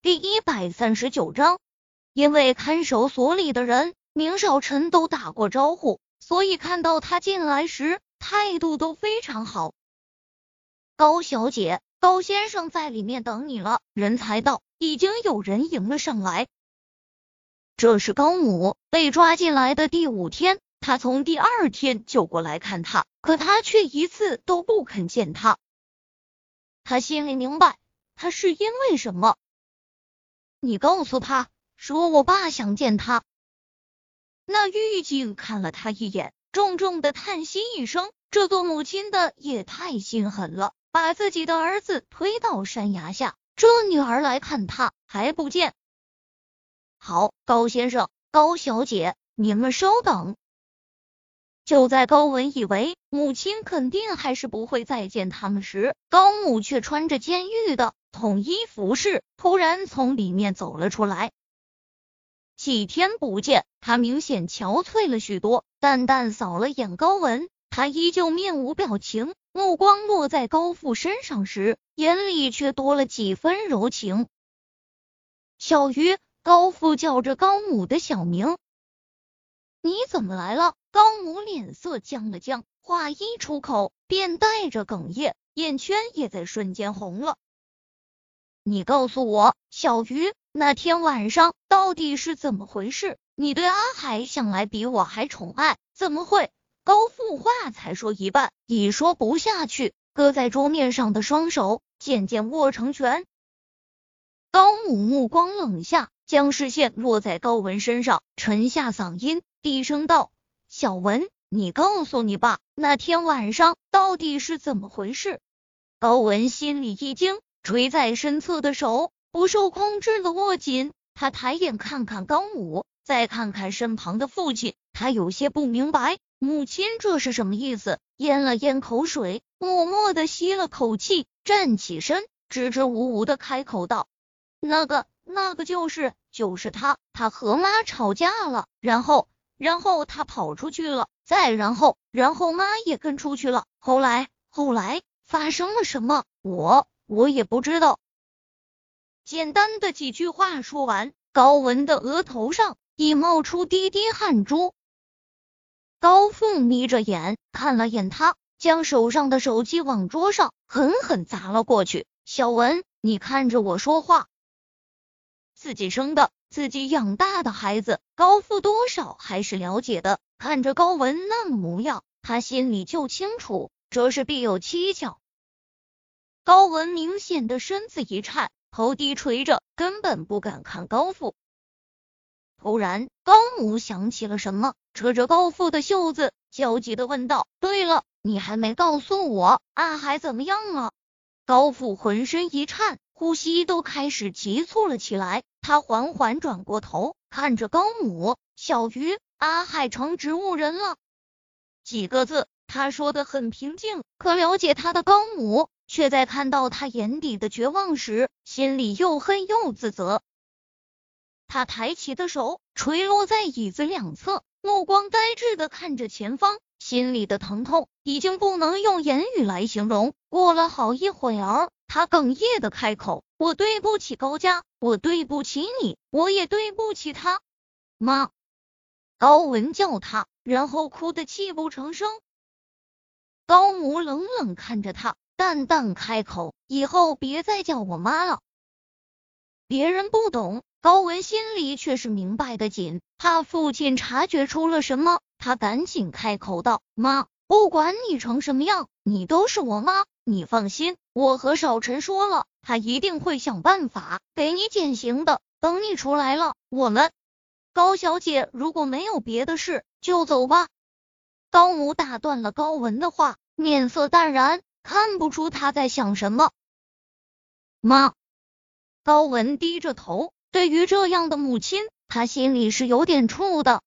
第一百三十九章，因为看守所里的人明少臣都打过招呼，所以看到他进来时态度都非常好。高小姐，高先生在里面等你了。人才到，已经有人迎了上来。这是高母被抓进来的第五天，他从第二天就过来看他，可他却一次都不肯见他。他心里明白，他是因为什么。你告诉他，说我爸想见他。那狱警看了他一眼，重重的叹息一声：“这做母亲的也太心狠了，把自己的儿子推到山崖下，这女儿来看他还不见。”好，高先生、高小姐，你们稍等。就在高文以为母亲肯定还是不会再见他们时，高母却穿着监狱的。统一服饰突然从里面走了出来。几天不见，他明显憔悴了许多。淡淡扫了眼高文，他依旧面无表情，目光落在高富身上时，眼里却多了几分柔情。小鱼，高富叫着高母的小名。你怎么来了？高母脸色僵了僵，话一出口便带着哽咽，眼圈也在瞬间红了。你告诉我，小鱼，那天晚上到底是怎么回事？你对阿海向来比我还宠爱，怎么会？高富话才说一半，已说不下去，搁在桌面上的双手渐渐握成拳。高母目光冷下，将视线落在高文身上，沉下嗓音，低声道：“小文，你告诉你爸，那天晚上到底是怎么回事？”高文心里一惊。垂在身侧的手不受控制的握紧，他抬眼看看高母，再看看身旁的父亲，他有些不明白母亲这是什么意思，咽了咽口水，默默的吸了口气，站起身，支支吾吾的开口道：“那个，那个就是就是他，他和妈吵架了，然后，然后他跑出去了，再然后，然后妈也跟出去了，后来，后来发生了什么？我。”我也不知道。简单的几句话说完，高文的额头上已冒出滴滴汗珠。高凤眯着眼看了眼他，将手上的手机往桌上狠狠砸了过去。小文，你看着我说话。自己生的、自己养大的孩子，高富多少还是了解的。看着高文那模样，他心里就清楚，这是必有蹊跷。高文明显的身子一颤，头低垂着，根本不敢看高父。突然，高母想起了什么，扯着高父的袖子，焦急的问道：“对了，你还没告诉我，阿海怎么样了？”高父浑身一颤，呼吸都开始急促了起来。他缓缓转过头，看着高母：“小鱼，阿海成植物人了。”几个字，他说的很平静，可了解他的高母。却在看到他眼底的绝望时，心里又恨又自责。他抬起的手垂落在椅子两侧，目光呆滞的看着前方，心里的疼痛已经不能用言语来形容。过了好一会儿，他哽咽的开口：“我对不起高家，我对不起你，我也对不起他。”妈，高文叫他，然后哭得泣不成声。高母冷冷看着他。淡淡开口：“以后别再叫我妈了。”别人不懂，高文心里却是明白的紧，怕父亲察觉出了什么，他赶紧开口道：“妈，不管你成什么样，你都是我妈，你放心，我和少晨说了，他一定会想办法给你减刑的。等你出来了，我们高小姐如果没有别的事，就走吧。”高母打断了高文的话，面色淡然。看不出他在想什么。妈，高文低着头，对于这样的母亲，他心里是有点怵的。